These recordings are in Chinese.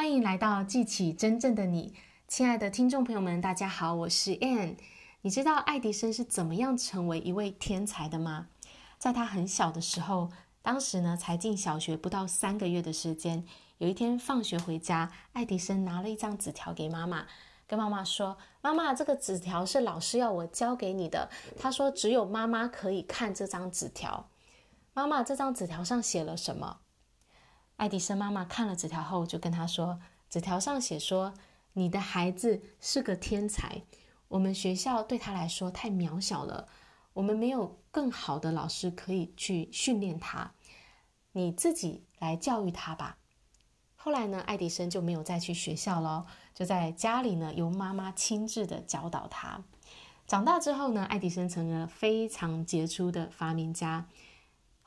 欢迎来到记起真正的你，亲爱的听众朋友们，大家好，我是 Ann。你知道爱迪生是怎么样成为一位天才的吗？在他很小的时候，当时呢才进小学不到三个月的时间，有一天放学回家，爱迪生拿了一张纸条给妈妈，跟妈妈说：“妈妈，这个纸条是老师要我交给你的。他说只有妈妈可以看这张纸条。妈妈，这张纸条上写了什么？”爱迪生妈妈看了纸条后，就跟他说：“纸条上写说，你的孩子是个天才，我们学校对他来说太渺小了，我们没有更好的老师可以去训练他，你自己来教育他吧。”后来呢，爱迪生就没有再去学校了，就在家里呢，由妈妈亲自的教导他。长大之后呢，爱迪生成了非常杰出的发明家。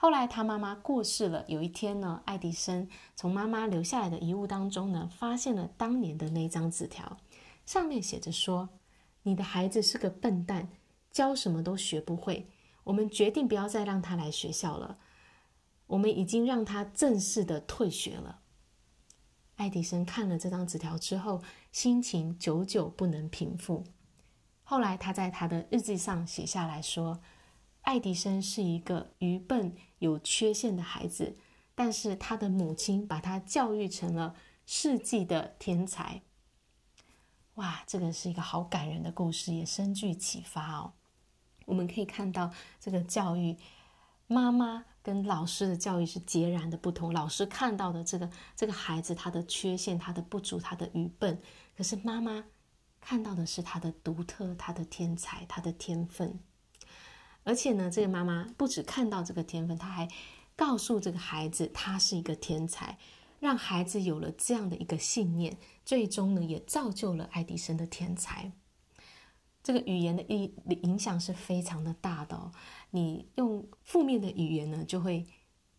后来他妈妈过世了。有一天呢，爱迪生从妈妈留下来的遗物当中呢，发现了当年的那张纸条，上面写着说：“你的孩子是个笨蛋，教什么都学不会。我们决定不要再让他来学校了。我们已经让他正式的退学了。”爱迪生看了这张纸条之后，心情久久不能平复。后来他在他的日记上写下来说。爱迪生是一个愚笨、有缺陷的孩子，但是他的母亲把他教育成了世纪的天才。哇，这个是一个好感人的故事，也深具启发哦。我们可以看到，这个教育，妈妈跟老师的教育是截然的不同。老师看到的这个这个孩子他的缺陷、他的不足、他的愚笨，可是妈妈看到的是他的独特、他的天才、他的天分。而且呢，这个妈妈不止看到这个天分，她还告诉这个孩子，他是一个天才，让孩子有了这样的一个信念，最终呢，也造就了爱迪生的天才。这个语言的影影响是非常的大的哦。你用负面的语言呢，就会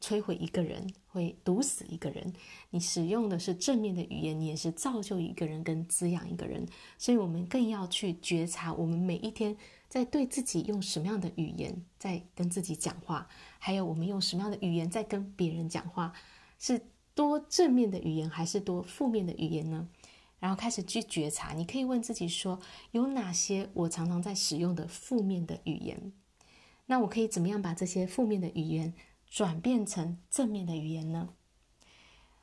摧毁一个人，会毒死一个人；你使用的是正面的语言，你也是造就一个人跟滋养一个人。所以，我们更要去觉察，我们每一天。在对自己用什么样的语言在跟自己讲话，还有我们用什么样的语言在跟别人讲话，是多正面的语言还是多负面的语言呢？然后开始去觉察，你可以问自己说：有哪些我常常在使用的负面的语言？那我可以怎么样把这些负面的语言转变成正面的语言呢？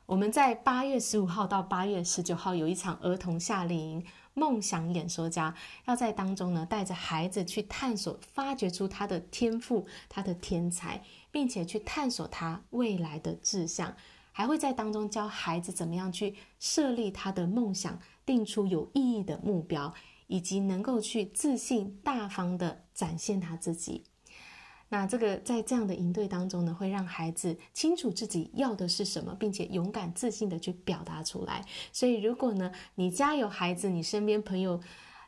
我们在八月十五号到八月十九号有一场儿童夏令营。梦想演说家要在当中呢，带着孩子去探索、发掘出他的天赋、他的天才，并且去探索他未来的志向，还会在当中教孩子怎么样去设立他的梦想，定出有意义的目标，以及能够去自信、大方地展现他自己。那这个在这样的应对当中呢，会让孩子清楚自己要的是什么，并且勇敢自信的去表达出来。所以，如果呢，你家有孩子，你身边朋友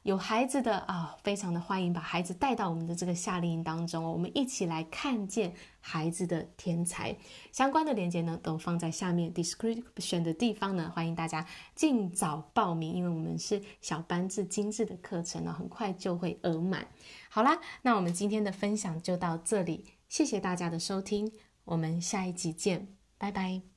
有孩子的啊，非常的欢迎把孩子带到我们的这个夏令营当中，我们一起来看见孩子的天才。相关的链接呢，都放在下面 description 的地方呢，欢迎大家尽早报名，因为我们是小班制精致的课程呢，很快就会额满。好啦，那我们今天的分享就到这里，谢谢大家的收听，我们下一集见，拜拜。